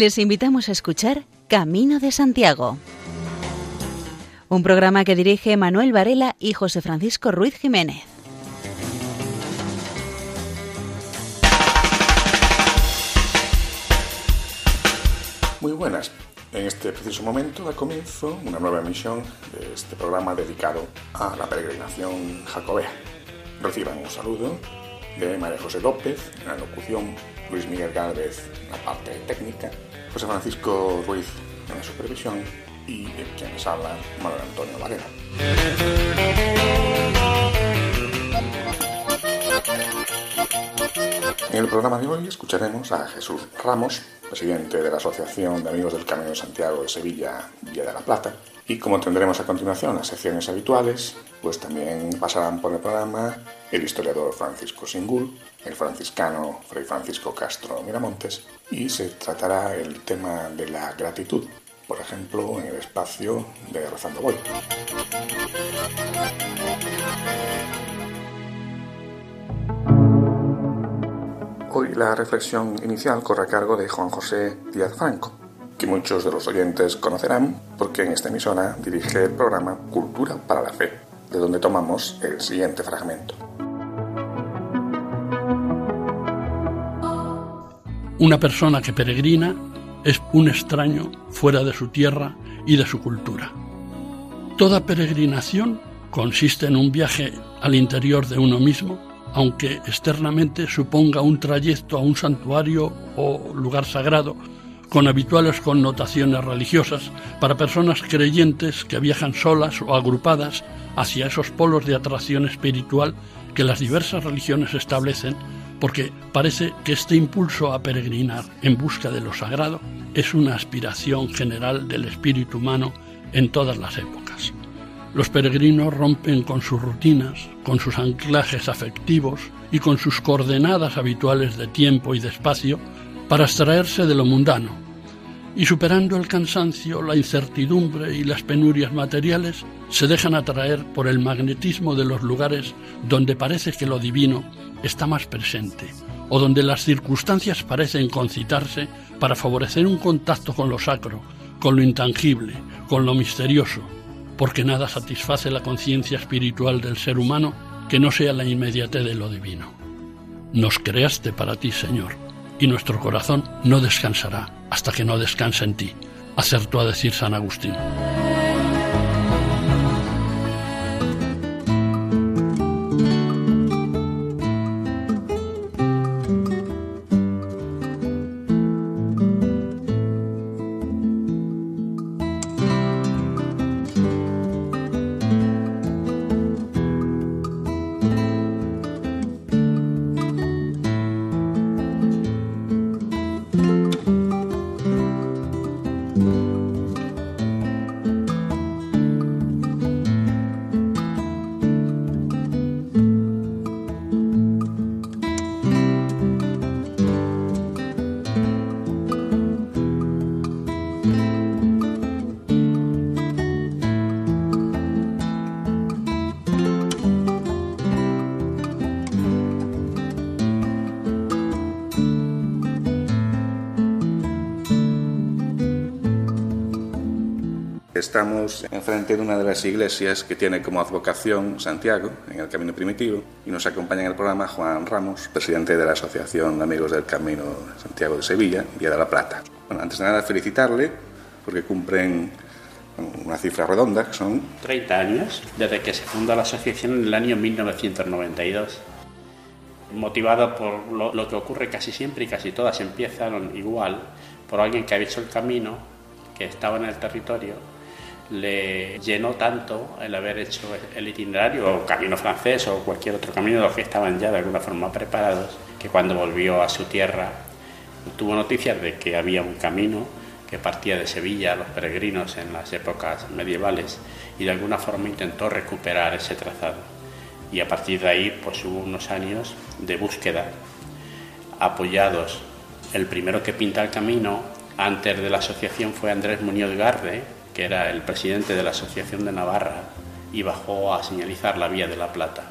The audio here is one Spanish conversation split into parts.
Les invitamos a escuchar Camino de Santiago, un programa que dirige Manuel Varela y José Francisco Ruiz Jiménez. Muy buenas. En este preciso momento da comienzo una nueva emisión de este programa dedicado a la peregrinación jacobea. Reciban un saludo de María José López en la locución, Luis Miguel Gálvez en la parte técnica, José Francisco Ruiz en la supervisión y quien les habla, Manuel Antonio Varela. En el programa de hoy escucharemos a Jesús Ramos, presidente de la Asociación de Amigos del Camino de Santiago de Sevilla, Villa de la Plata. Y como tendremos a continuación las secciones habituales, pues también pasarán por el programa el historiador Francisco Singul, el franciscano Fray Francisco Castro Miramontes, y se tratará el tema de la gratitud, por ejemplo, en el espacio de Rezando Voy. Hoy la reflexión inicial corre a cargo de Juan José Díaz Franco, que muchos de los oyentes conocerán porque en esta emisora dirige el programa Cultura para la Fe, de donde tomamos el siguiente fragmento. Una persona que peregrina es un extraño fuera de su tierra y de su cultura. Toda peregrinación consiste en un viaje al interior de uno mismo aunque externamente suponga un trayecto a un santuario o lugar sagrado, con habituales connotaciones religiosas para personas creyentes que viajan solas o agrupadas hacia esos polos de atracción espiritual que las diversas religiones establecen, porque parece que este impulso a peregrinar en busca de lo sagrado es una aspiración general del espíritu humano en todas las épocas. Los peregrinos rompen con sus rutinas, con sus anclajes afectivos y con sus coordenadas habituales de tiempo y de espacio para extraerse de lo mundano. Y superando el cansancio, la incertidumbre y las penurias materiales, se dejan atraer por el magnetismo de los lugares donde parece que lo divino está más presente, o donde las circunstancias parecen concitarse para favorecer un contacto con lo sacro, con lo intangible, con lo misterioso, porque nada satisface la conciencia espiritual del ser humano que no sea la inmediatez de lo divino. Nos creaste para ti, Señor, y nuestro corazón no descansará hasta que no descanse en ti, acertó a decir San Agustín. Estamos enfrente de una de las iglesias que tiene como advocación Santiago, en el Camino Primitivo, y nos acompaña en el programa Juan Ramos, presidente de la Asociación de Amigos del Camino Santiago de Sevilla, Vía de la Plata. Bueno, antes de nada, felicitarle porque cumplen una cifra redonda, que son... 30 años desde que se funda la asociación en el año 1992. Motivado por lo, lo que ocurre casi siempre y casi todas empiezan igual, por alguien que ha hecho el camino, que estaba en el territorio le llenó tanto el haber hecho el itinerario o camino francés o cualquier otro camino los que estaban ya de alguna forma preparados, que cuando volvió a su tierra tuvo noticias de que había un camino que partía de Sevilla a los peregrinos en las épocas medievales y de alguna forma intentó recuperar ese trazado. Y a partir de ahí pues hubo unos años de búsqueda apoyados. El primero que pinta el camino antes de la asociación fue Andrés Muñoz Garde, que era el presidente de la Asociación de Navarra, y bajó a señalizar la Vía de la Plata.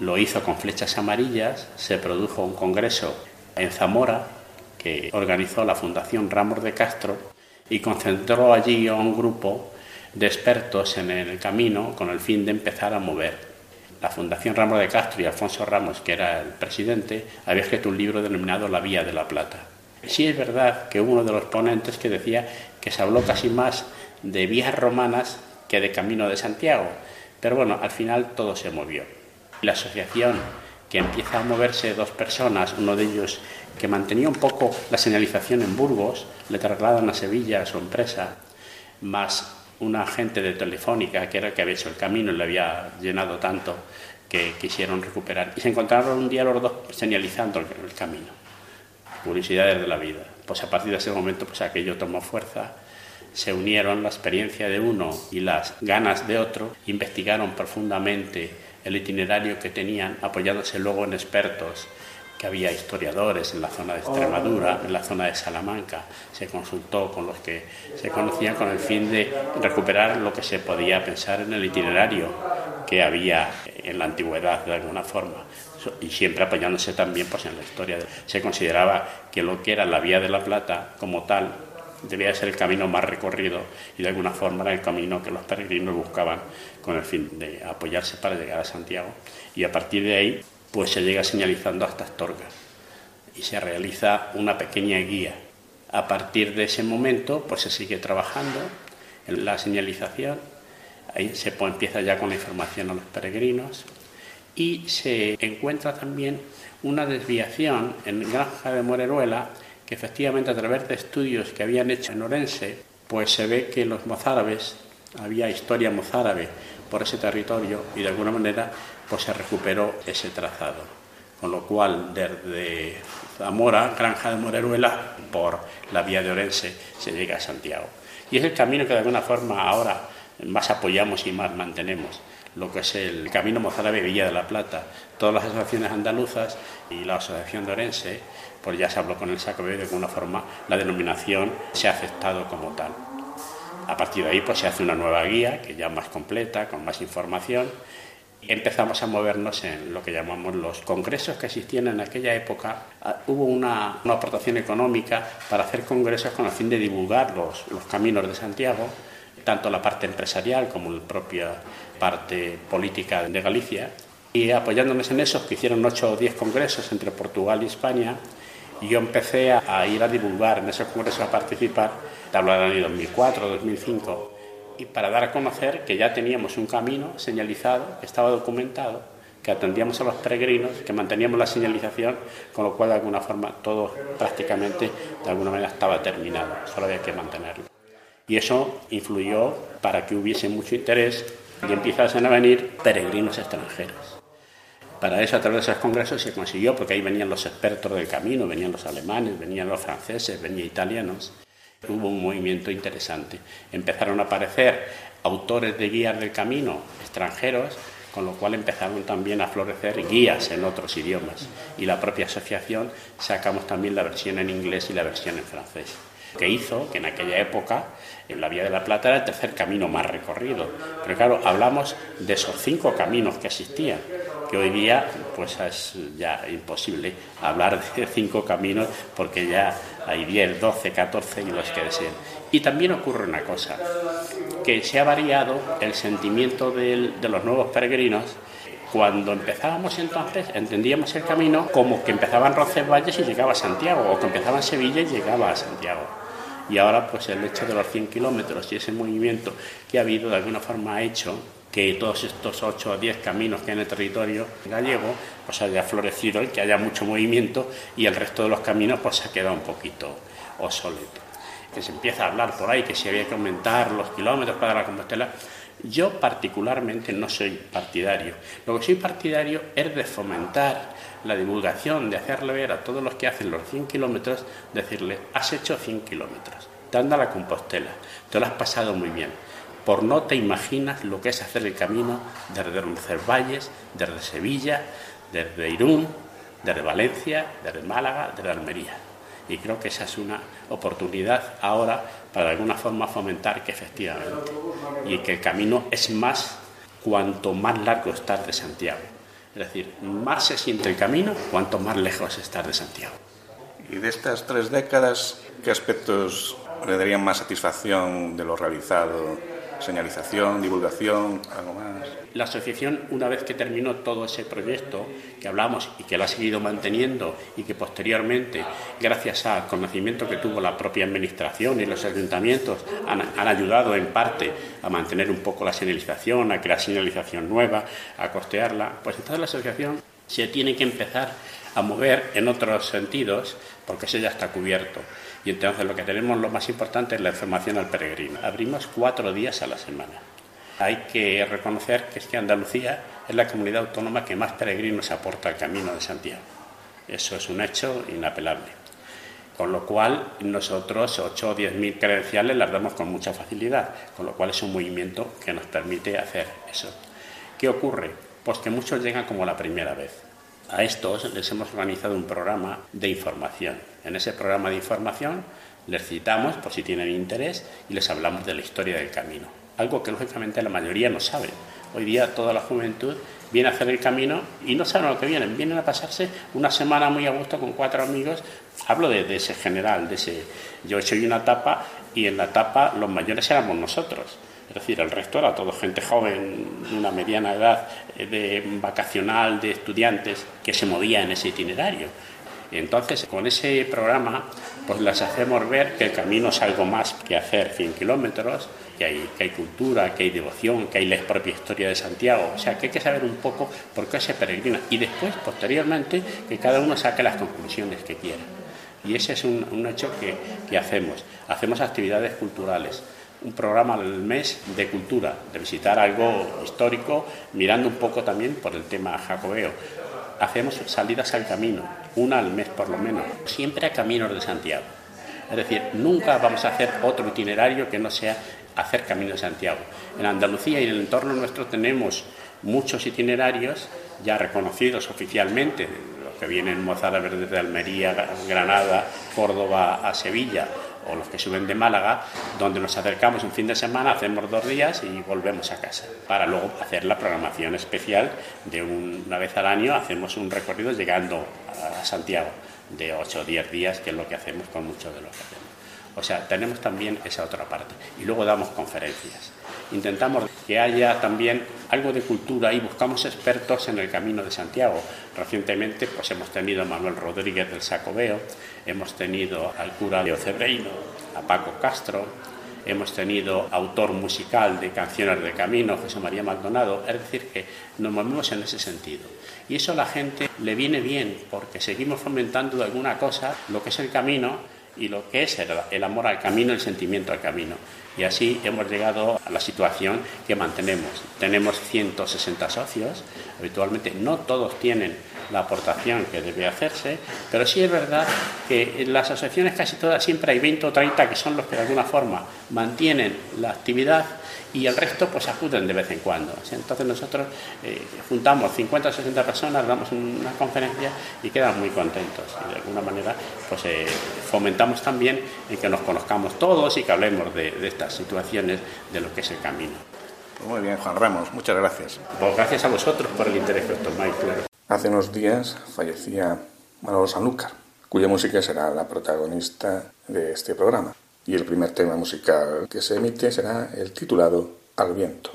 Lo hizo con flechas amarillas, se produjo un congreso en Zamora, que organizó la Fundación Ramos de Castro y concentró allí a un grupo de expertos en el camino con el fin de empezar a mover. La Fundación Ramos de Castro y Alfonso Ramos, que era el presidente, había escrito un libro denominado La Vía de la Plata. Sí es verdad que uno de los ponentes que decía que se habló casi más de vías romanas que de Camino de Santiago, pero bueno, al final todo se movió. La asociación que empieza a moverse dos personas, uno de ellos que mantenía un poco la señalización en Burgos, le trasladan a Sevilla a su empresa, más un agente de Telefónica, que era el que había hecho el camino y le había llenado tanto que quisieron recuperar. Y se encontraron un día los dos señalizando el, camino. Curiosidades de la vida. Pues a partir de ese momento, pues aquello tomó fuerza. Se unieron la experiencia de uno y las ganas de otro, investigaron profundamente el itinerario que tenían, apoyándose luego en expertos que había historiadores en la zona de Extremadura, en la zona de Salamanca. Se consultó con los que se conocían con el fin de recuperar lo que se podía pensar en el itinerario que había en la antigüedad de alguna forma y siempre apoyándose también pues, en la historia. Se consideraba que lo que era la Vía de la Plata como tal debía ser el camino más recorrido y de alguna forma era el camino que los peregrinos buscaban con el fin de apoyarse para llegar a Santiago y a partir de ahí pues se llega señalizando hasta Astorga y se realiza una pequeña guía. A partir de ese momento, pues se sigue trabajando en la señalización, ahí se empieza ya con la información a los peregrinos y se encuentra también una desviación en Granja de Moreruela que efectivamente a través de estudios que habían hecho en Orense, pues se ve que los mozárabes, había historia mozárabe por ese territorio y de alguna manera pues se recuperó ese trazado. Con lo cual, desde Zamora, Granja de Moreruela, por la vía de Orense, se llega a Santiago. Y es el camino que de alguna forma ahora más apoyamos y más mantenemos, lo que es el Camino Mozárabe Villa de la Plata. Todas las asociaciones andaluzas y la Asociación de Orense, pues ya se habló con el Saco de alguna forma la denominación se ha aceptado como tal. A partir de ahí pues se hace una nueva guía, que ya más completa, con más información, empezamos a movernos en lo que llamamos los congresos que existían en aquella época. Ah, hubo una, aportación económica para hacer congresos con el fin de divulgar los, los caminos de Santiago, tanto la parte empresarial como la propia parte política de Galicia. Y apoyándonos en esos, que hicieron ocho o diez congresos entre Portugal y España, y yo empecé a, ir a divulgar en esos congresos, a participar, te hablo del año 2004, 2005 y para dar a conocer que ya teníamos un camino señalizado, que estaba documentado, que atendíamos a los peregrinos, que manteníamos la señalización, con lo cual de alguna forma todo prácticamente de alguna manera estaba terminado, solo había que mantenerlo. Y eso influyó para que hubiese mucho interés y empezasen a venir peregrinos extranjeros. Para eso, a través de esos congresos se consiguió, porque ahí venían los expertos del camino, venían los alemanes, venían los franceses, venían italianos, Hubo un movimiento interesante. Empezaron a aparecer autores de guías del camino extranjeros, con lo cual empezaron también a florecer guías en otros idiomas. Y la propia asociación sacamos también la versión en inglés y la versión en francés que hizo que en aquella época en la Vía de la Plata era el tercer camino más recorrido. Pero claro, hablamos de esos cinco caminos que existían, que hoy día pues es ya imposible hablar de cinco caminos porque ya hay 10, 12, 14 y los que deseen. Y también ocurre una cosa, que se ha variado el sentimiento de los nuevos peregrinos cuando empezábamos entonces, entendíamos el camino como que empezaban Roncesvalles y llegaba a Santiago, o que empezaba en Sevilla y llegaba a Santiago. Y ahora, pues el hecho de los 100 kilómetros y ese movimiento que ha habido, de alguna forma ha hecho que todos estos 8 o 10 caminos que hay en el territorio gallego, pues haya florecido y que haya mucho movimiento y el resto de los caminos pues se ha quedado un poquito obsoleto. Que se empieza a hablar por ahí que si había que aumentar los kilómetros para la Compostela, yo particularmente no soy partidario. Lo que soy partidario es de fomentar la divulgación, de hacerle ver a todos los que hacen los 100 kilómetros, decirle, has hecho 100 kilómetros, te anda la Compostela, te lo has pasado muy bien. Por no te imaginas lo que es hacer el camino desde Roncesvalles, desde Sevilla, desde Irún, desde Valencia, desde Málaga, desde Almería. Y creo que esa es una oportunidad ahora para de alguna forma fomentar que efectivamente, y que el camino es más cuanto más largo estar de Santiago. Es decir, más se siente el camino cuanto más lejos estás de Santiago. Y de estas tres décadas, ¿qué aspectos le darían más satisfacción de lo realizado? ¿Señalización, divulgación, algo más? La asociación, una vez que terminó todo ese proyecto que hablamos y que lo ha seguido manteniendo y que posteriormente, gracias al conocimiento que tuvo la propia administración y los ayuntamientos, han, han ayudado en parte a mantener un poco la señalización, a crear señalización nueva, a costearla, pues entonces la asociación se tiene que empezar a mover en otros sentidos porque eso ya está cubierto. Y entonces lo que tenemos lo más importante es la información al peregrino. Abrimos cuatro días a la semana. Hay que reconocer que es que Andalucía es la comunidad autónoma que más peregrinos aporta al camino de Santiago. Eso es un hecho inapelable. Con lo cual, nosotros 8 o 10 mil credenciales las damos con mucha facilidad, con lo cual es un movimiento que nos permite hacer eso. ¿Qué ocurre? Pues que muchos llegan como la primera vez. A estos les hemos organizado un programa de información. En ese programa de información les citamos por si tienen interés y les hablamos de la historia del camino. Algo que lógicamente la mayoría no sabe. Hoy día toda la juventud viene a hacer el camino y no saben lo que vienen. Vienen a pasarse una semana muy a gusto con cuatro amigos. Hablo de, de ese general, de ese. Yo soy una etapa y en la etapa los mayores éramos nosotros. Es decir, el resto era todo gente joven, una mediana edad, eh, de vacacional, de estudiantes, que se movía en ese itinerario. Entonces, con ese programa, pues les hacemos ver que el camino es algo más que hacer 100 kilómetros, que hay, que hay cultura, que hay devoción, que hay la propia historia de Santiago. O sea, que hay que saber un poco por qué se peregrina. Y después, posteriormente, que cada uno saque las conclusiones que quiera. Y ese es un, un hecho que, que hacemos. Hacemos actividades culturales un programa al mes de cultura, de visitar algo histórico, mirando un poco también por el tema jacobeo. Hacemos salidas al camino, una al mes por lo menos, siempre a caminos de Santiago. Es decir, nunca vamos a hacer otro itinerario que no sea hacer camino de Santiago. En Andalucía y en el entorno nuestro tenemos muchos itinerarios ya reconocidos oficialmente, los que vienen Mozárabes desde Almería, Granada, Córdoba a Sevilla, o los que suben de Málaga, donde nos acercamos un fin de semana, hacemos dos días y volvemos a casa, para luego hacer la programación especial de una vez al año, hacemos un recorrido llegando a Santiago de 8 o 10 días, que es lo que hacemos con muchos de los que hacemos. O sea, tenemos también esa otra parte. Y luego damos conferencias. Intentamos que haya también algo de cultura y buscamos expertos en el Camino de Santiago. Recientemente pues hemos tenido a Manuel Rodríguez del Sacobeo, hemos tenido al cura Leo Cebreino, a Paco Castro, hemos tenido autor musical de Canciones de Camino, José María Maldonado, es decir, que nos movemos en ese sentido. Y eso a la gente le viene bien porque seguimos fomentando de alguna cosa lo que es el camino y lo que es el, amor al camino, el sentimiento al camino. Y así hemos llegado a la situación que mantenemos. Tenemos 160 socios, habitualmente no todos tienen la aportación que debe hacerse, pero sí es verdad que en las asociaciones casi todas siempre hay 20 o 30 que son los que de alguna forma mantienen la actividad y el resto pues acuden de vez en cuando. Entonces nosotros eh, juntamos 50 o 60 personas, damos una conferencia y quedan muy contentos. Y de alguna manera pues eh, fomentamos también en que nos conozcamos todos y que hablemos de, de estas situaciones de lo que es el camino. Muy bien, Juan Ramos, muchas gracias. Pues gracias a vosotros por el interés que os tomáis, claro. Hace unos días fallecía Manolo Sanlúcar, cuya música será la protagonista de este programa. Y el primer tema musical que se emite será el titulado Al viento.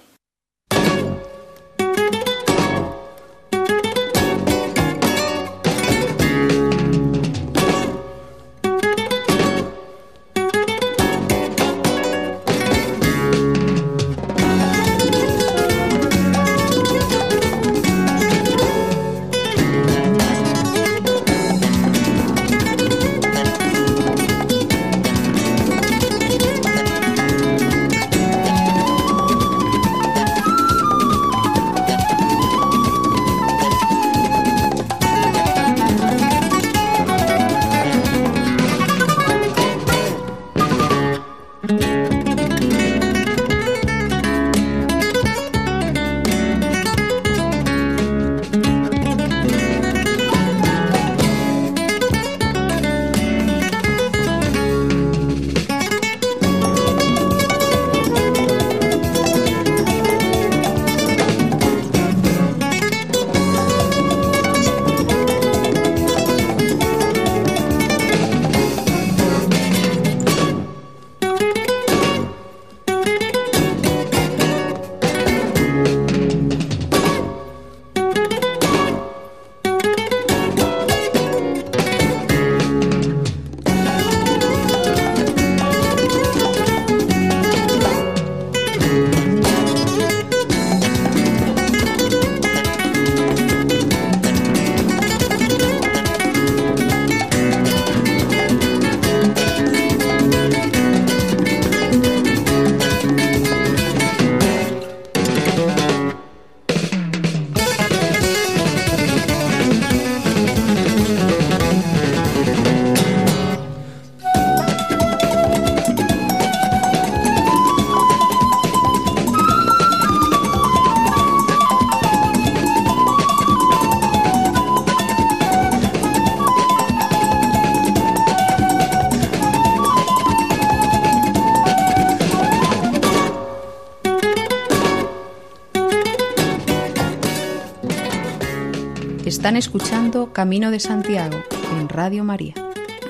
Están escuchando Camino de Santiago en Radio María.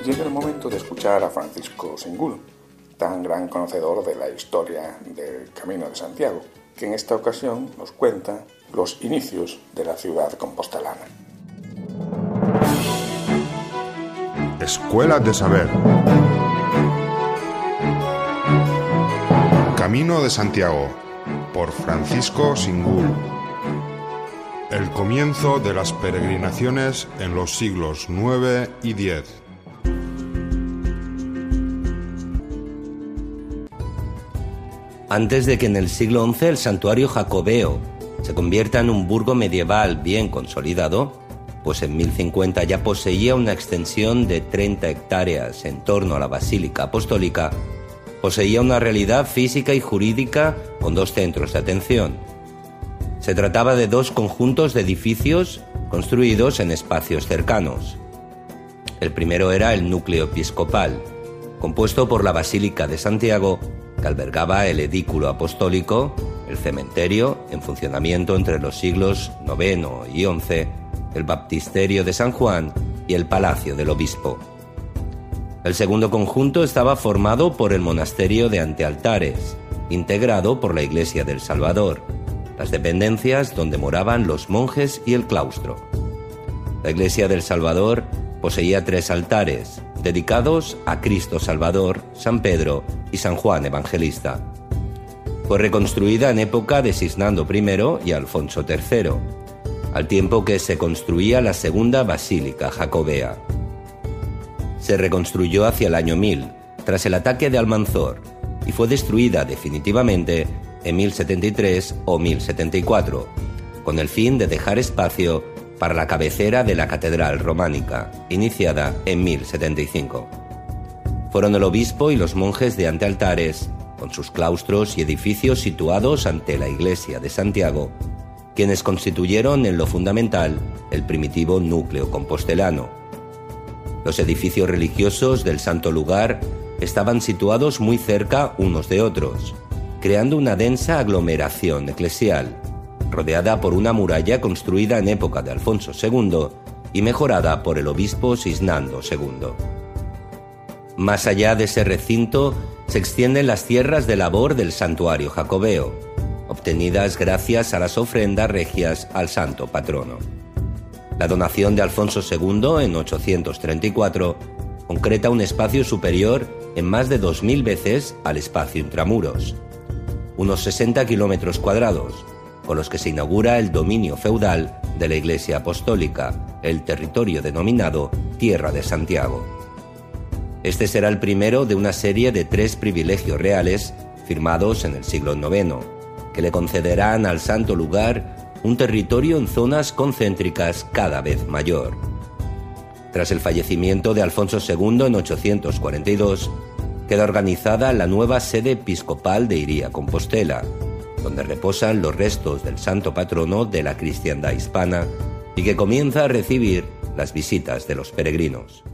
Llega el momento de escuchar a Francisco Singul, tan gran conocedor de la historia del Camino de Santiago, que en esta ocasión nos cuenta los inicios de la ciudad compostelana. Escuela de Saber. Camino de Santiago por Francisco Singul. Comienzo de las peregrinaciones en los siglos IX y X. Antes de que en el siglo XI el santuario jacobeo se convierta en un burgo medieval bien consolidado, pues en 1050 ya poseía una extensión de 30 hectáreas en torno a la Basílica Apostólica, poseía una realidad física y jurídica con dos centros de atención. Se trataba de dos conjuntos de edificios construidos en espacios cercanos. El primero era el núcleo episcopal, compuesto por la Basílica de Santiago, que albergaba el edículo apostólico, el cementerio, en funcionamiento entre los siglos IX y XI, el baptisterio de San Juan y el palacio del obispo. El segundo conjunto estaba formado por el monasterio de Antealtares, integrado por la iglesia del Salvador, las dependencias donde moraban los monjes y el claustro. La iglesia del Salvador poseía tres altares, dedicados a Cristo Salvador, San Pedro y San Juan Evangelista. Fue reconstruida en época de Cisnando I y Alfonso III, al tiempo que se construía la segunda basílica jacobea. Se reconstruyó hacia el año 1000, tras el ataque de Almanzor, y fue destruida definitivamente en 1073 o 1074, con el fin de dejar espacio para la cabecera de la catedral románica, iniciada en 1075. Fueron el obispo y los monjes de antealtares, con sus claustros y edificios situados ante la iglesia de Santiago, quienes constituyeron en lo fundamental el primitivo núcleo compostelano. Los edificios religiosos del santo lugar estaban situados muy cerca unos de otros, creando una densa aglomeración eclesial, rodeada por una muralla construida en época de Alfonso II y mejorada por el obispo Cisnando II. Más allá de ese recinto se extienden las tierras de labor del santuario jacobeo, obtenidas gracias a las ofrendas regias al santo patrono. La donación de Alfonso II en 834 concreta un espacio superior en más de 2.000 veces al espacio intramuros, unos 60 kilómetros cuadrados, con los que se inaugura el dominio feudal de la Iglesia Apostólica, el territorio denominado Tierra de Santiago. Este será el primero de una serie de tres privilegios reales firmados en el siglo IX, que le concederán al santo lugar un territorio en zonas concéntricas cada vez mayor. Tras el fallecimiento de Alfonso II en 842, queda organizada la nueva sede episcopal de Iría Compostela, donde reposan los restos del santo patrono de la cristiandad hispana y que comienza a recibir las visitas de los peregrinos.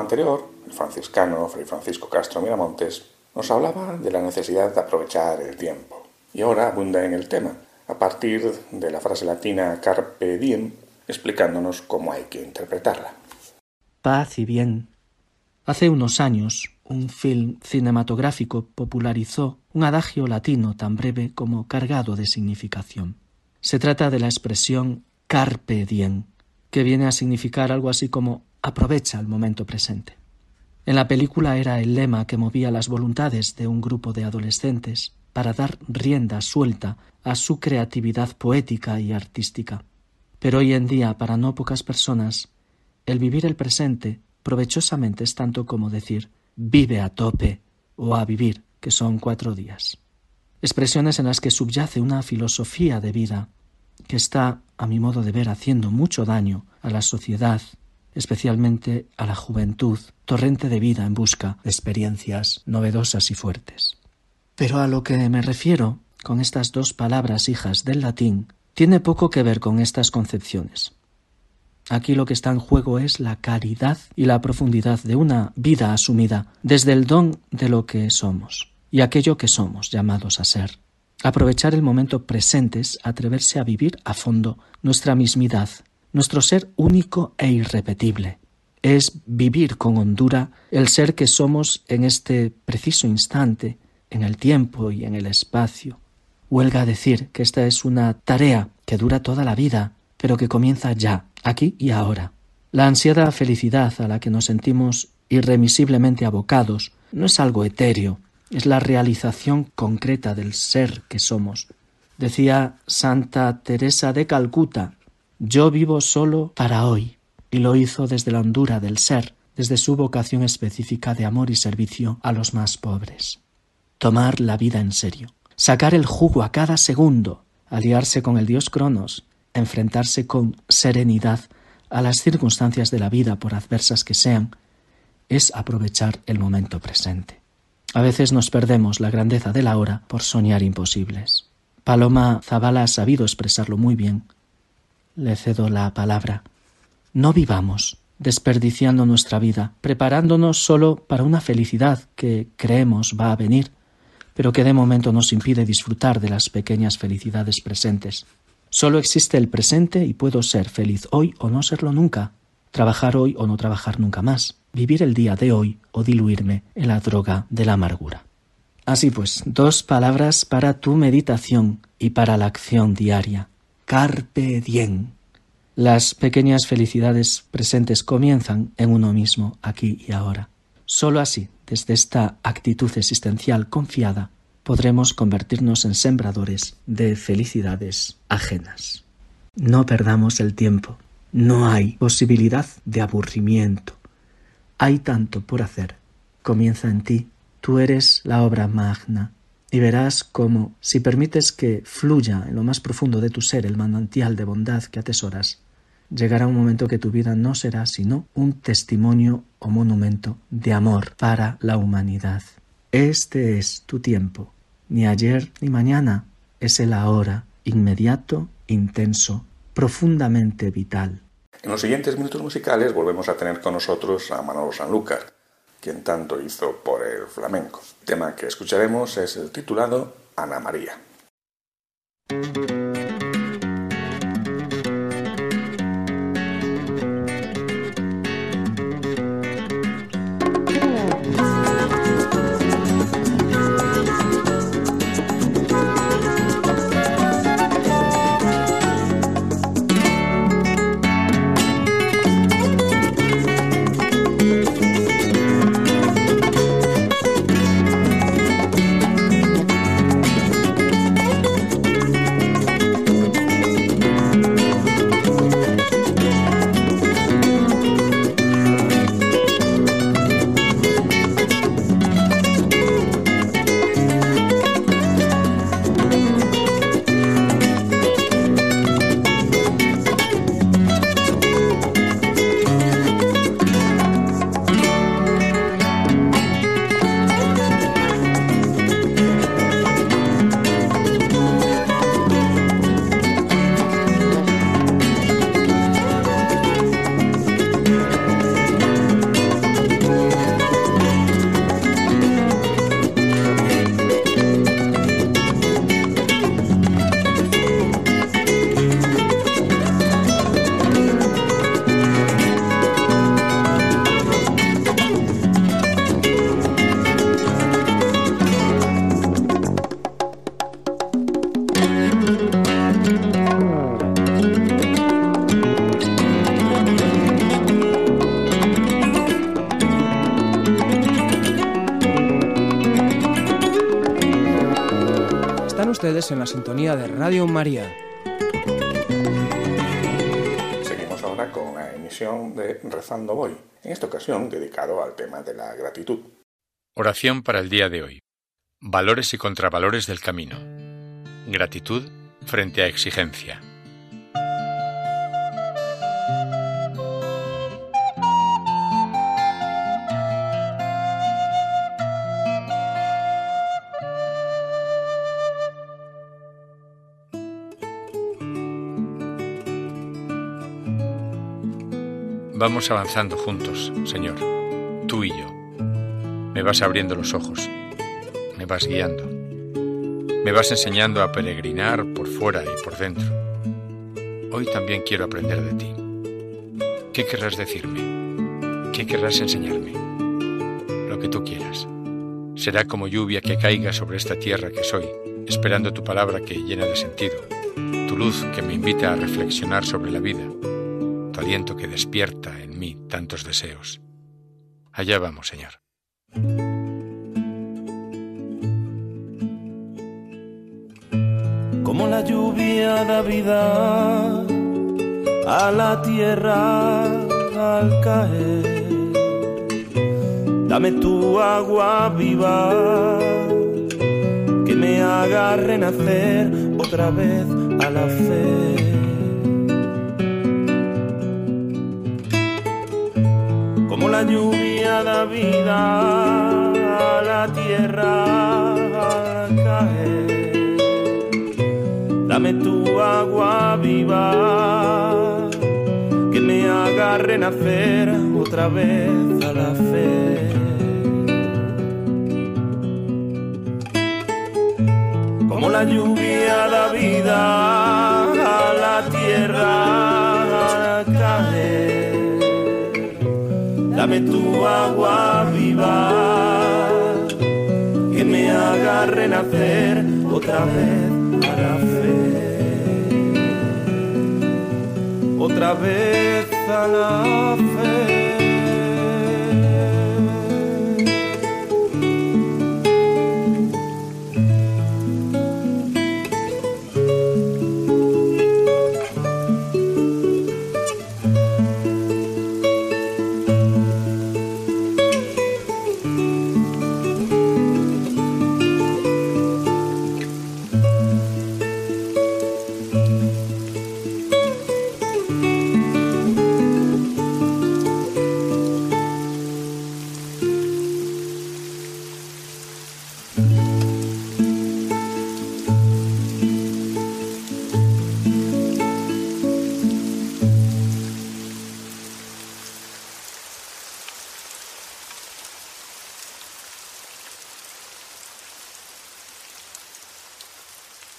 Anterior, el franciscano Fray Francisco Castro Miramontes nos hablaba de la necesidad de aprovechar el tiempo. Y ahora abunda en el tema, a partir de la frase latina carpe diem, explicándonos cómo hay que interpretarla. Paz y bien. Hace unos años, un film cinematográfico popularizó un adagio latino tan breve como cargado de significación. Se trata de la expresión carpe diem, que viene a significar algo así como aprovecha el momento presente. En la película era el lema que movía las voluntades de un grupo de adolescentes para dar rienda suelta a su creatividad poética y artística. Pero hoy en día, para no pocas personas, el vivir el presente provechosamente es tanto como decir vive a tope o a vivir, que son cuatro días. Expresiones en las que subyace una filosofía de vida que está, a mi modo de ver, haciendo mucho daño a la sociedad, especialmente a la juventud, torrente de vida en busca de experiencias novedosas y fuertes. Pero a lo que me refiero con estas dos palabras hijas del latín tiene poco que ver con estas concepciones. Aquí lo que está en juego es la caridad y la profundidad de una vida asumida desde el don de lo que somos y aquello que somos llamados a ser. Aprovechar el momento presente es atreverse a vivir a fondo nuestra mismidad, nuestro ser único e irrepetible. Es vivir con hondura el ser que somos en este preciso instante, en el tiempo y en el espacio. Huelga decir que esta es una tarea que dura toda la vida, pero que comienza ya, aquí y ahora. La ansiada felicidad a la que nos sentimos irremisiblemente abocados no es algo etéreo, es la realización concreta del ser que somos. Decía Santa Teresa de Calcuta, yo vivo solo para hoy, y lo hizo desde la hondura del ser, desde su vocación específica de amor y servicio a los más pobres. Tomar la vida en serio, sacar el jugo a cada segundo, aliarse con el dios Cronos, enfrentarse con serenidad a las circunstancias de la vida, por adversas que sean, es aprovechar el momento presente. A veces nos perdemos la grandeza de la hora por soñar imposibles. Paloma Zabala ha sabido expresarlo muy bien. Le cedo la palabra. No vivamos desperdiciando nuestra vida, preparándonos solo para una felicidad que creemos va a venir, pero que de momento nos impide disfrutar de las pequeñas felicidades presentes. Solo existe el presente y puedo ser feliz hoy o no serlo nunca, trabajar hoy o no trabajar nunca más, vivir el día de hoy o diluirme en la droga de la amargura. Así pues, dos palabras para tu meditación y para la acción diaria. Carpe diem. Las pequeñas felicidades presentes comienzan en uno mismo, aquí y ahora. Solo así, desde esta actitud existencial confiada, podremos convertirnos en sembradores de felicidades ajenas. No perdamos el tiempo. No hay posibilidad de aburrimiento. Hay tanto por hacer. Comienza en ti. Tú eres la obra magna. Y verás cómo, si permites que fluya en lo más profundo de tu ser el manantial de bondad que atesoras, llegará un momento que tu vida no será sino un testimonio o monumento de amor para la humanidad. Este es tu tiempo ni ayer ni mañana, es el ahora, inmediato, intenso, profundamente vital. En los siguientes minutos musicales volvemos a tener con nosotros a Manolo Sanlúcar, quien tanto hizo por el flamenco. El tema que escucharemos es el titulado Ana María. En la sintonía de Radio María. Seguimos ahora con la emisión de Rezando Voy, en esta ocasión dedicado al tema de la gratitud. Oración para el día de hoy. Valores y contravalores del camino. Gratitud frente a exigencia. Vamos avanzando juntos, Señor, tú y yo. Me vas abriendo los ojos, me vas guiando, me vas enseñando a peregrinar por fuera y por dentro. Hoy también quiero aprender de ti. ¿Qué querrás decirme? ¿Qué querrás enseñarme? Lo que tú quieras. Será como lluvia que caiga sobre esta tierra que soy, esperando tu palabra que llena de sentido, tu luz que me invita a reflexionar sobre la vida aliento que despierta en mí tantos deseos. Allá vamos, Señor. Como la lluvia da vida a la tierra al caer, dame tu agua viva que me haga renacer otra vez a la fe. Como la lluvia da vida a la tierra al caer. Dame tu agua viva que me haga renacer otra vez a la fe. Como la lluvia da vida a la tierra dame tu agua viva que me haga renacer otra vez a la fe, otra vez a la fe.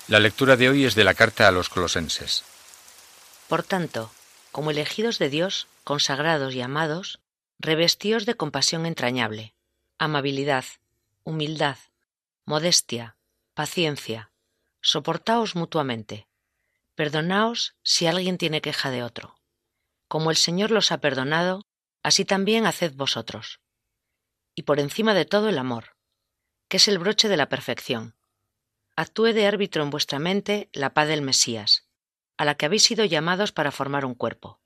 La lectura de hoy es de la carta a los colosenses. Por tanto, como elegidos de Dios, consagrados y amados, revestíos de compasión entrañable, amabilidad, humildad, modestia, paciencia, soportaos mutuamente, perdonaos si alguien tiene queja de otro. Como el Señor los ha perdonado, así también haced vosotros. Y por encima de todo el amor, que es el broche de la perfección actúe de árbitro en vuestra mente la paz del Mesías, a la que habéis sido llamados para formar un cuerpo.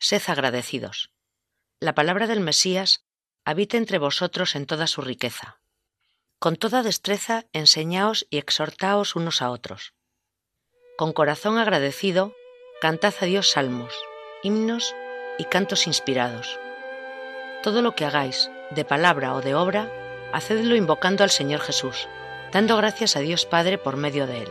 Sed agradecidos. La palabra del Mesías habite entre vosotros en toda su riqueza. Con toda destreza enseñaos y exhortaos unos a otros. Con corazón agradecido, cantad a Dios salmos, himnos y cantos inspirados. Todo lo que hagáis, de palabra o de obra, hacedlo invocando al Señor Jesús dando gracias a Dios Padre por medio de él.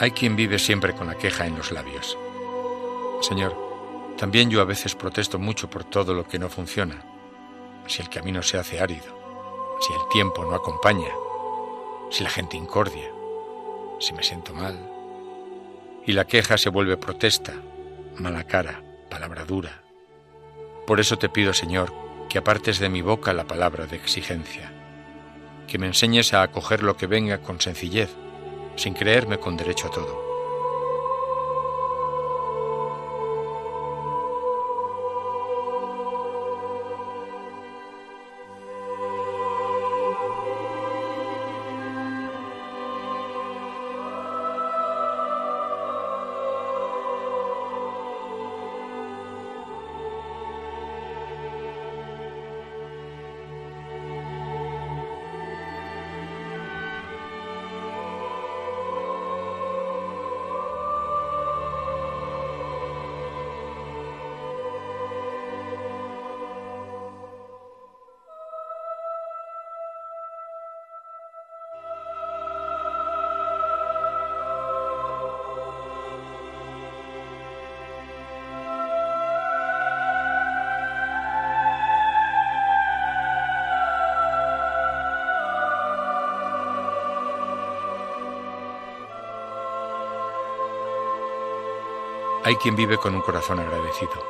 Hay quien vive siempre con la queja en los labios. Señor, también yo a veces protesto mucho por todo lo que no funciona. Si el camino se hace árido, si el tiempo no acompaña, si la gente incordia, si me siento mal. Y la queja se vuelve protesta, mala cara, palabra dura. Por eso te pido, Señor, que apartes de mi boca la palabra de exigencia, que me enseñes a acoger lo que venga con sencillez, sin creerme con derecho a todo. Hay quien vive con un corazón agradecido,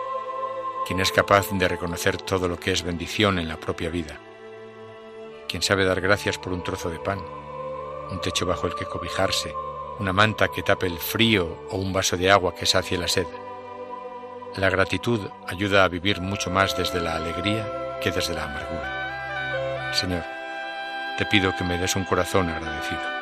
quien es capaz de reconocer todo lo que es bendición en la propia vida, quien sabe dar gracias por un trozo de pan, un techo bajo el que cobijarse, una manta que tape el frío o un vaso de agua que sacie la sed. La gratitud ayuda a vivir mucho más desde la alegría que desde la amargura. Señor, te pido que me des un corazón agradecido.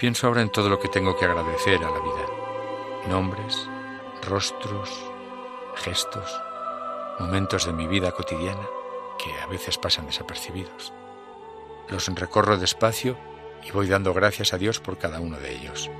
Pienso ahora en todo lo que tengo que agradecer a la vida. Nombres, rostros, gestos, momentos de mi vida cotidiana que a veces pasan desapercibidos. Los recorro despacio y voy dando gracias a Dios por cada uno de ellos.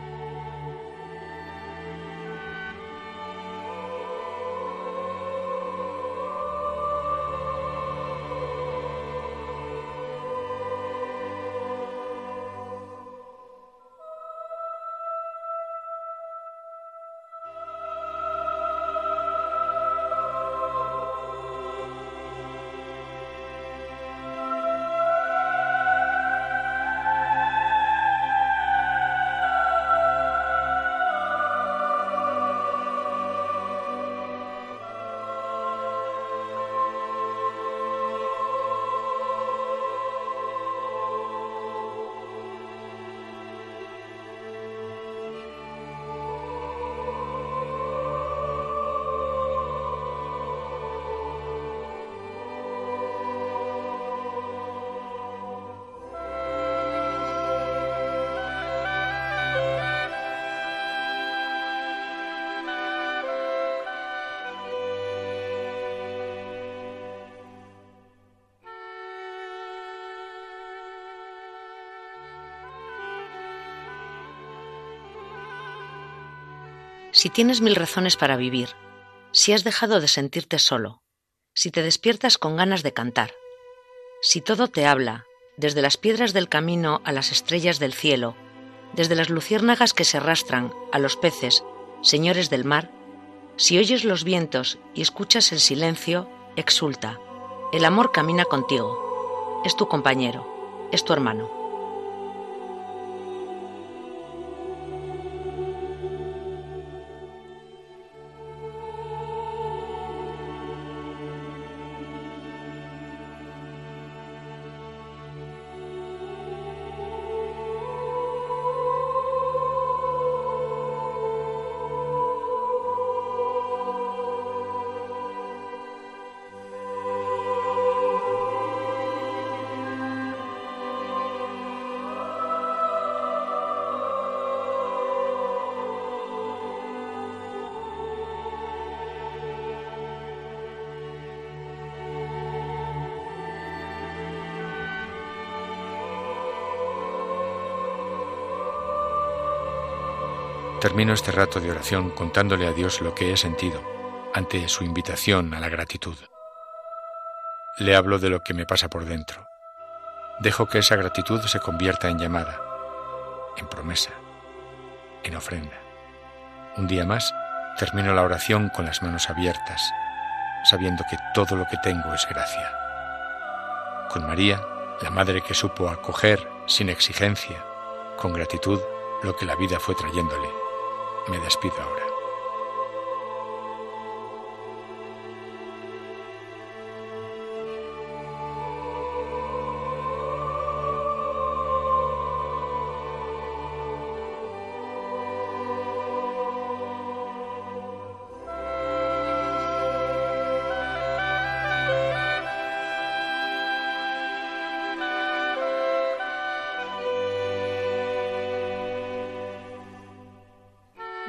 Si tienes mil razones para vivir, si has dejado de sentirte solo, si te despiertas con ganas de cantar, si todo te habla, desde las piedras del camino a las estrellas del cielo, desde las luciérnagas que se arrastran a los peces, señores del mar, si oyes los vientos y escuchas el silencio, exulta. El amor camina contigo, es tu compañero, es tu hermano. Termino este rato de oración contándole a Dios lo que he sentido ante su invitación a la gratitud. Le hablo de lo que me pasa por dentro. Dejo que esa gratitud se convierta en llamada, en promesa, en ofrenda. Un día más termino la oración con las manos abiertas, sabiendo que todo lo que tengo es gracia. Con María, la madre que supo acoger sin exigencia, con gratitud, lo que la vida fue trayéndole, me despido ahora.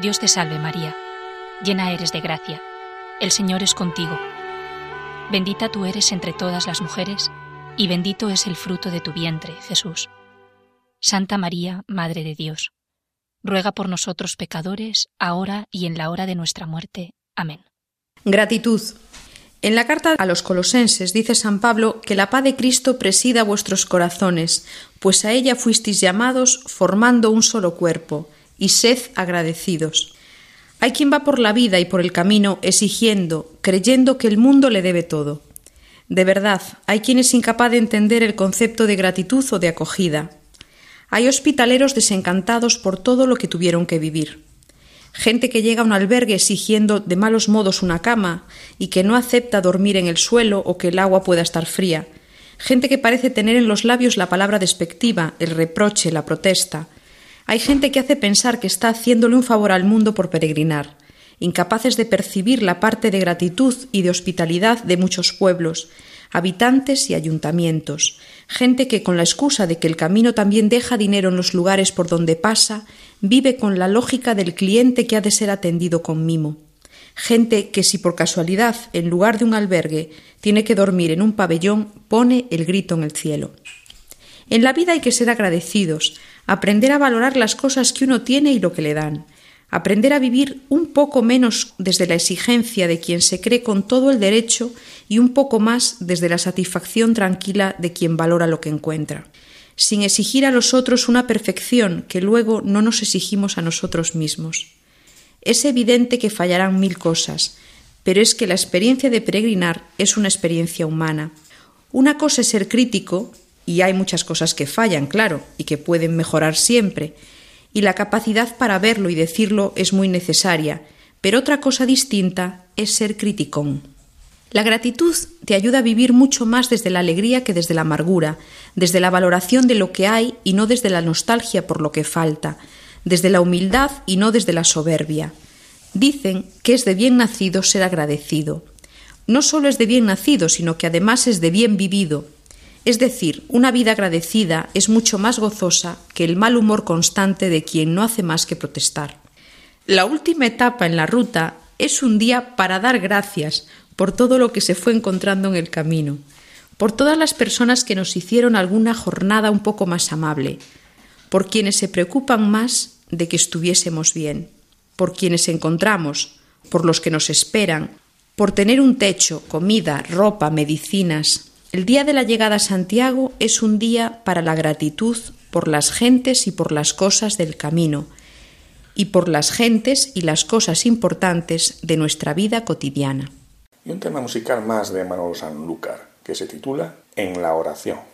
Dios te salve María, llena eres de gracia, el Señor es contigo. Bendita tú eres entre todas las mujeres, y bendito es el fruto de tu vientre, Jesús. Santa María, Madre de Dios, ruega por nosotros pecadores, ahora y en la hora de nuestra muerte. Amén. Gratitud. En la carta a los colosenses dice San Pablo que la paz de Cristo presida vuestros corazones, pues a ella fuisteis llamados formando un solo cuerpo y sed agradecidos. Hay quien va por la vida y por el camino exigiendo, creyendo que el mundo le debe todo. De verdad, hay quien es incapaz de entender el concepto de gratitud o de acogida. Hay hospitaleros desencantados por todo lo que tuvieron que vivir. Gente que llega a un albergue exigiendo de malos modos una cama y que no acepta dormir en el suelo o que el agua pueda estar fría. Gente que parece tener en los labios la palabra despectiva, el reproche, la protesta. Hay gente que hace pensar que está haciéndole un favor al mundo por peregrinar, incapaces de percibir la parte de gratitud y de hospitalidad de muchos pueblos, habitantes y ayuntamientos, gente que con la excusa de que el camino también deja dinero en los lugares por donde pasa, vive con la lógica del cliente que ha de ser atendido con mimo. Gente que si por casualidad, en lugar de un albergue, tiene que dormir en un pabellón, pone el grito en el cielo. En la vida hay que ser agradecidos, aprender a valorar las cosas que uno tiene y lo que le dan, aprender a vivir un poco menos desde la exigencia de quien se cree con todo el derecho y un poco más desde la satisfacción tranquila de quien valora lo que encuentra, sin exigir a los otros una perfección que luego no nos exigimos a nosotros mismos. Es evidente que fallarán mil cosas, pero es que la experiencia de peregrinar es una experiencia humana. Una cosa es ser crítico y hay muchas cosas que fallan, claro, y que pueden mejorar siempre, y la capacidad para verlo y decirlo es muy necesaria, pero otra cosa distinta es ser criticón. La gratitud te ayuda a vivir mucho más desde la alegría que desde la amargura, desde la valoración de lo que hay y no desde la nostalgia por lo que falta, desde la humildad y no desde la soberbia. Dicen que es de bien nacido ser agradecido. No solo es de bien nacido, sino que además es de bien vivido, es decir, una vida agradecida es mucho más gozosa que el mal humor constante de quien no hace más que protestar. La última etapa en la ruta es un día para dar gracias por todo lo que se fue encontrando en el camino, por todas las personas que nos hicieron alguna jornada un poco más amable, por quienes se preocupan más de que estuviésemos bien, por quienes encontramos, por los que nos esperan, por tener un techo, comida, ropa, medicinas, el día de la llegada a Santiago es un día para la gratitud por las gentes y por las cosas del camino, y por las gentes y las cosas importantes de nuestra vida cotidiana. Y un tema musical más de Manolo Sanlúcar, que se titula En la oración.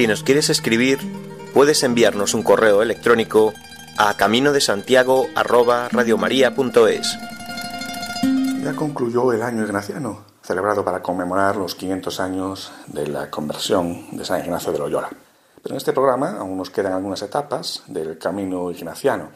Si nos quieres escribir, puedes enviarnos un correo electrónico a camino de Santiago Ya concluyó el año ignaciano, celebrado para conmemorar los 500 años de la conversión de San Ignacio de Loyola. Pero en este programa aún nos quedan algunas etapas del camino ignaciano.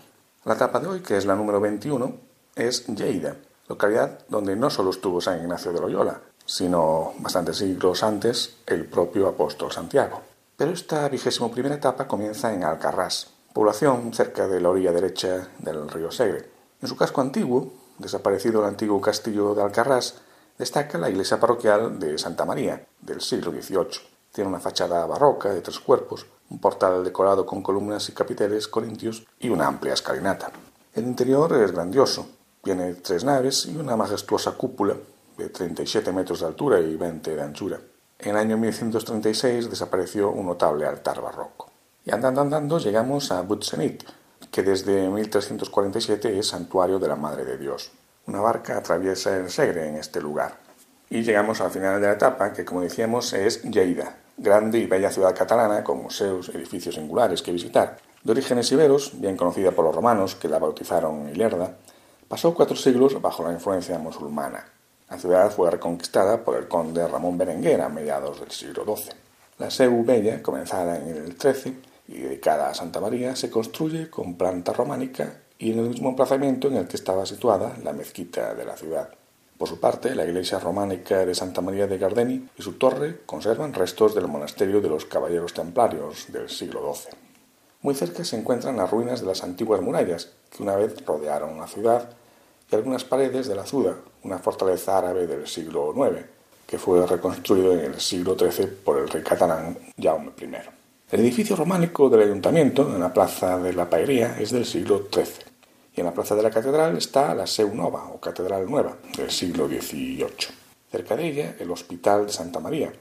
La etapa de hoy, que es la número 21, es Lleida, localidad donde no solo estuvo San Ignacio de Loyola, sino bastantes siglos antes el propio apóstol Santiago. Pero esta vigésimo primera etapa comienza en Alcarrás, población cerca de la orilla derecha del río Segre. En su casco antiguo, desaparecido el antiguo castillo de Alcarrás, destaca la iglesia parroquial de Santa María, del siglo XVIII. Tiene una fachada barroca de tres cuerpos, un portal decorado con columnas y capiteles corintios y una amplia escalinata. El interior es grandioso, tiene tres naves y una majestuosa cúpula de 37 metros de altura y 20 de anchura. En el año 1136 desapareció un notable altar barroco. Y andando andando llegamos a Butzenit, que desde 1347 es santuario de la Madre de Dios. Una barca atraviesa el Segre en este lugar. Y llegamos al final de la etapa, que como decíamos es Lleida, grande y bella ciudad catalana con museos, edificios singulares que visitar. De orígenes iberos, bien conocida por los romanos que la bautizaron Ilerda, pasó cuatro siglos bajo la influencia musulmana. La ciudad fue reconquistada por el conde Ramón Berenguer a mediados del siglo XII. La Seu Bella, comenzada en el XIII y dedicada a Santa María, se construye con planta románica y en el mismo emplazamiento en el que estaba situada la mezquita de la ciudad. Por su parte, la iglesia románica de Santa María de Gardeni y su torre conservan restos del monasterio de los Caballeros Templarios del siglo XII. Muy cerca se encuentran las ruinas de las antiguas murallas que una vez rodearon la ciudad y algunas paredes de la Zuda, una fortaleza árabe del siglo IX, que fue reconstruido en el siglo XIII por el rey catalán Jaume I. El edificio románico del ayuntamiento, en la plaza de la Paería, es del siglo XIII, y en la plaza de la catedral está la Seu Nova, o Catedral Nueva, del siglo XVIII. Cerca de ella, el Hospital de Santa María,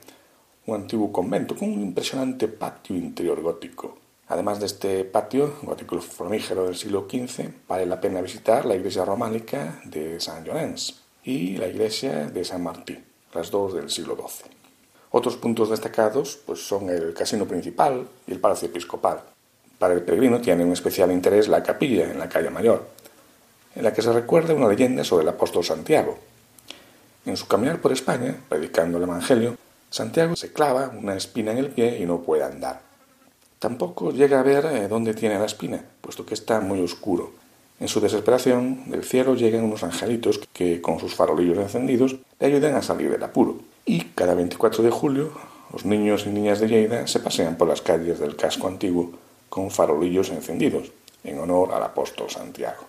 un antiguo convento con un impresionante patio interior gótico, Además de este patio gótico formígero del siglo XV, vale la pena visitar la iglesia románica de San Llorenç y la iglesia de San Martín, las dos del siglo XII. Otros puntos destacados pues, son el casino principal y el palacio episcopal. Para el peregrino tiene un especial interés la capilla en la calle Mayor, en la que se recuerda una leyenda sobre el apóstol Santiago. En su caminar por España, predicando el Evangelio, Santiago se clava una espina en el pie y no puede andar. Tampoco llega a ver eh, dónde tiene la espina, puesto que está muy oscuro. En su desesperación, del cielo llegan unos angelitos que, con sus farolillos encendidos, le ayudan a salir del apuro. Y cada 24 de julio, los niños y niñas de Lleida se pasean por las calles del casco antiguo con farolillos encendidos, en honor al apóstol Santiago.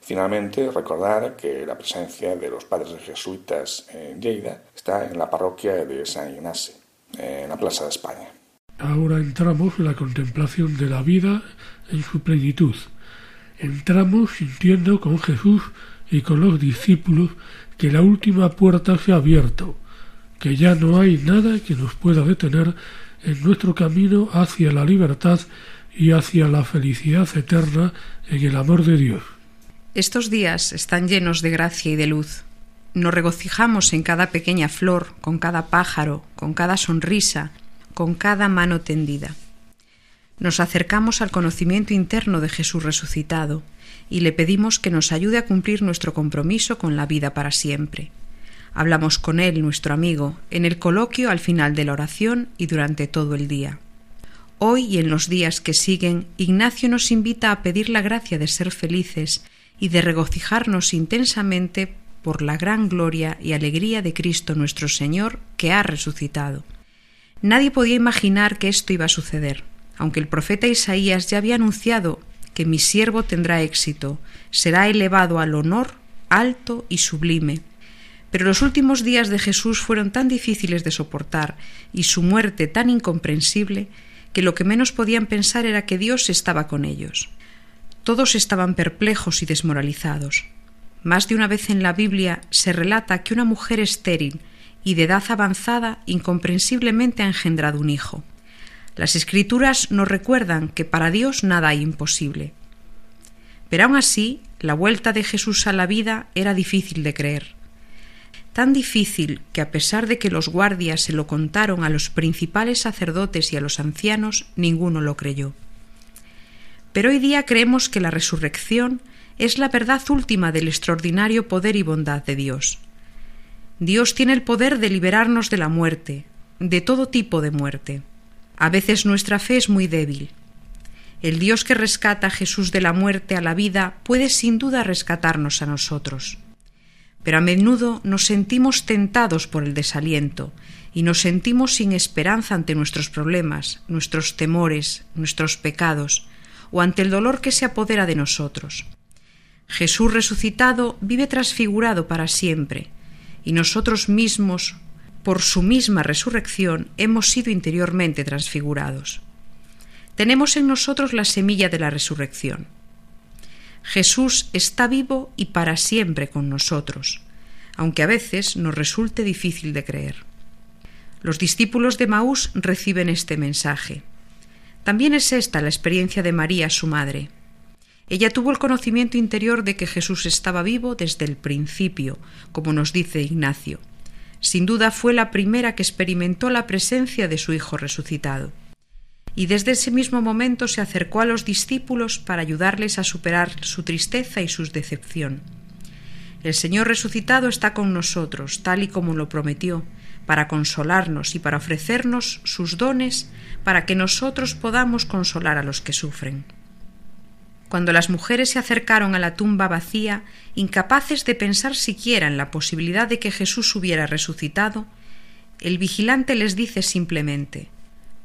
Finalmente, recordar que la presencia de los padres jesuitas en Lleida está en la parroquia de San Ignacio, en la Plaza de España. Ahora entramos en la contemplación de la vida en su plenitud. Entramos sintiendo con Jesús y con los discípulos que la última puerta se ha abierto, que ya no hay nada que nos pueda detener en nuestro camino hacia la libertad y hacia la felicidad eterna en el amor de Dios. Estos días están llenos de gracia y de luz. Nos regocijamos en cada pequeña flor, con cada pájaro, con cada sonrisa, con cada mano tendida. Nos acercamos al conocimiento interno de Jesús resucitado y le pedimos que nos ayude a cumplir nuestro compromiso con la vida para siempre. Hablamos con él, nuestro amigo, en el coloquio al final de la oración y durante todo el día. Hoy y en los días que siguen, Ignacio nos invita a pedir la gracia de ser felices y de regocijarnos intensamente por la gran gloria y alegría de Cristo nuestro Señor que ha resucitado. Nadie podía imaginar que esto iba a suceder, aunque el profeta Isaías ya había anunciado que mi siervo tendrá éxito, será elevado al honor alto y sublime. Pero los últimos días de Jesús fueron tan difíciles de soportar y su muerte tan incomprensible que lo que menos podían pensar era que Dios estaba con ellos. Todos estaban perplejos y desmoralizados. Más de una vez en la Biblia se relata que una mujer estéril y de edad avanzada incomprensiblemente ha engendrado un hijo. Las escrituras nos recuerdan que para Dios nada hay imposible. Pero aún así, la vuelta de Jesús a la vida era difícil de creer. Tan difícil que a pesar de que los guardias se lo contaron a los principales sacerdotes y a los ancianos, ninguno lo creyó. Pero hoy día creemos que la resurrección es la verdad última del extraordinario poder y bondad de Dios. Dios tiene el poder de liberarnos de la muerte, de todo tipo de muerte. A veces nuestra fe es muy débil. El Dios que rescata a Jesús de la muerte a la vida puede sin duda rescatarnos a nosotros. Pero a menudo nos sentimos tentados por el desaliento y nos sentimos sin esperanza ante nuestros problemas, nuestros temores, nuestros pecados, o ante el dolor que se apodera de nosotros. Jesús resucitado vive transfigurado para siempre, y nosotros mismos, por su misma resurrección, hemos sido interiormente transfigurados. Tenemos en nosotros la semilla de la resurrección. Jesús está vivo y para siempre con nosotros, aunque a veces nos resulte difícil de creer. Los discípulos de Maús reciben este mensaje. También es esta la experiencia de María, su madre. Ella tuvo el conocimiento interior de que Jesús estaba vivo desde el principio, como nos dice Ignacio. Sin duda fue la primera que experimentó la presencia de su Hijo resucitado. Y desde ese mismo momento se acercó a los discípulos para ayudarles a superar su tristeza y su decepción. El Señor resucitado está con nosotros, tal y como lo prometió, para consolarnos y para ofrecernos sus dones para que nosotros podamos consolar a los que sufren. Cuando las mujeres se acercaron a la tumba vacía, incapaces de pensar siquiera en la posibilidad de que Jesús hubiera resucitado, el vigilante les dice simplemente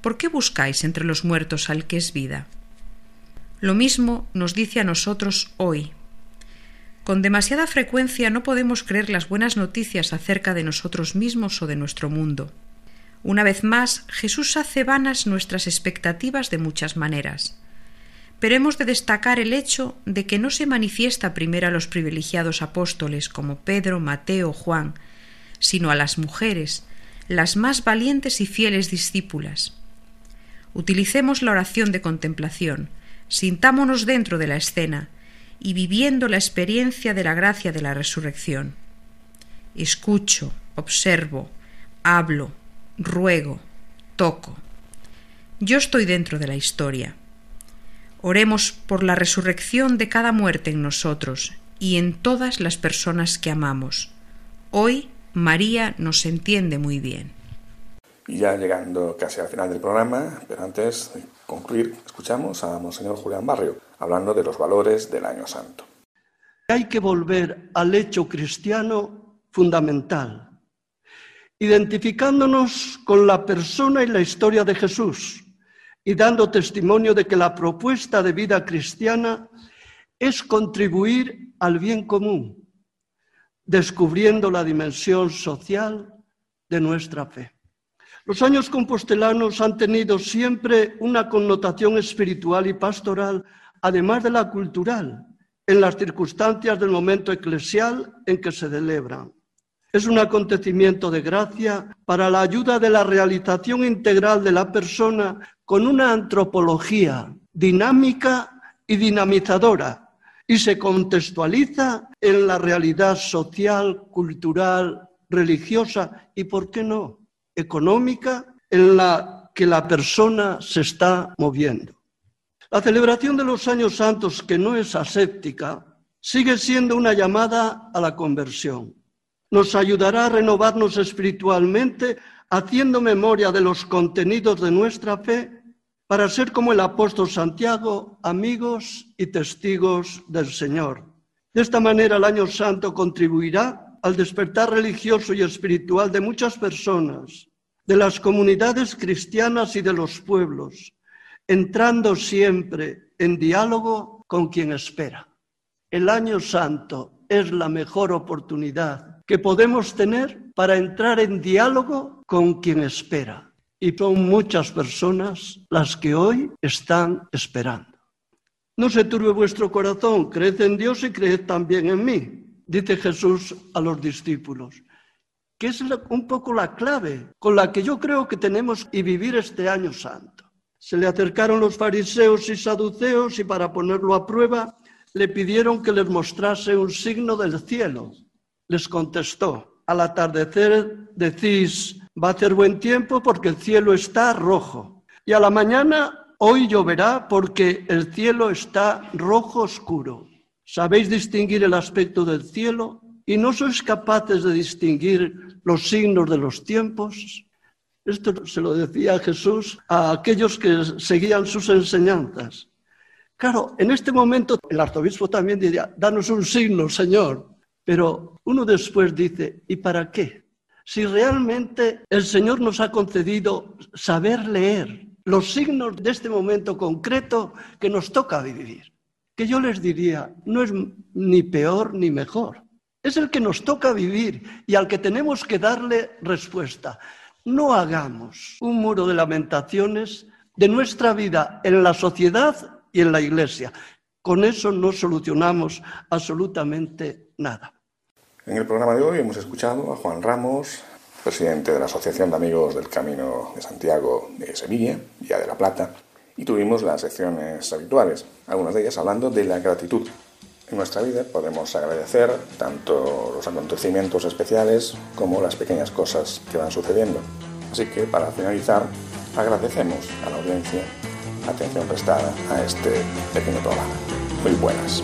¿Por qué buscáis entre los muertos al que es vida? Lo mismo nos dice a nosotros hoy. Con demasiada frecuencia no podemos creer las buenas noticias acerca de nosotros mismos o de nuestro mundo. Una vez más, Jesús hace vanas nuestras expectativas de muchas maneras pero hemos de destacar el hecho de que no se manifiesta primero a los privilegiados apóstoles como Pedro, Mateo, Juan, sino a las mujeres, las más valientes y fieles discípulas. Utilicemos la oración de contemplación, sintámonos dentro de la escena y viviendo la experiencia de la gracia de la resurrección. Escucho, observo, hablo, ruego, toco. Yo estoy dentro de la historia Oremos por la resurrección de cada muerte en nosotros y en todas las personas que amamos. Hoy María nos entiende muy bien. Y ya llegando casi al final del programa, pero antes de concluir, escuchamos a Monseñor Julián Barrio hablando de los valores del Año Santo. Hay que volver al hecho cristiano fundamental, identificándonos con la persona y la historia de Jesús, y dando testimonio de que la propuesta de vida cristiana es contribuir al bien común, descubriendo la dimensión social de nuestra fe. Los años compostelanos han tenido siempre una connotación espiritual y pastoral, además de la cultural, en las circunstancias del momento eclesial en que se celebran. Es un acontecimiento de gracia para la ayuda de la realización integral de la persona con una antropología dinámica y dinamizadora y se contextualiza en la realidad social, cultural, religiosa y, ¿por qué no?, económica en la que la persona se está moviendo. La celebración de los años santos, que no es aséptica, sigue siendo una llamada a la conversión. Nos ayudará a renovarnos espiritualmente haciendo memoria de los contenidos de nuestra fe para ser como el apóstol Santiago, amigos y testigos del Señor. De esta manera el año santo contribuirá al despertar religioso y espiritual de muchas personas, de las comunidades cristianas y de los pueblos, entrando siempre en diálogo con quien espera. El año santo es la mejor oportunidad que podemos tener para entrar en diálogo con quien espera. Y son muchas personas las que hoy están esperando. No se turbe vuestro corazón, creed en Dios y creed también en mí. dice Jesús a los discípulos, que es un poco la clave con la que yo creo que tenemos que vivir este año santo. Se le acercaron los fariseos y saduceos y para ponerlo a prueba le pidieron que les mostrase un signo del cielo. Les contestó, al atardecer decís, va a hacer buen tiempo porque el cielo está rojo. Y a la mañana, hoy lloverá porque el cielo está rojo oscuro. ¿Sabéis distinguir el aspecto del cielo y no sois capaces de distinguir los signos de los tiempos? Esto se lo decía Jesús a aquellos que seguían sus enseñanzas. Claro, en este momento el arzobispo también diría, danos un signo, Señor. Pero uno después dice, ¿y para qué? Si realmente el Señor nos ha concedido saber leer los signos de este momento concreto que nos toca vivir, que yo les diría, no es ni peor ni mejor, es el que nos toca vivir y al que tenemos que darle respuesta. No hagamos un muro de lamentaciones de nuestra vida en la sociedad y en la Iglesia. Con eso no solucionamos absolutamente nada. En el programa de hoy hemos escuchado a Juan Ramos, presidente de la Asociación de Amigos del Camino de Santiago de Sevilla, y de la Plata, y tuvimos las secciones habituales, algunas de ellas hablando de la gratitud. En nuestra vida podemos agradecer tanto los acontecimientos especiales como las pequeñas cosas que van sucediendo. Así que para finalizar, agradecemos a la audiencia atención prestada a este pequeño programa. Muy buenas.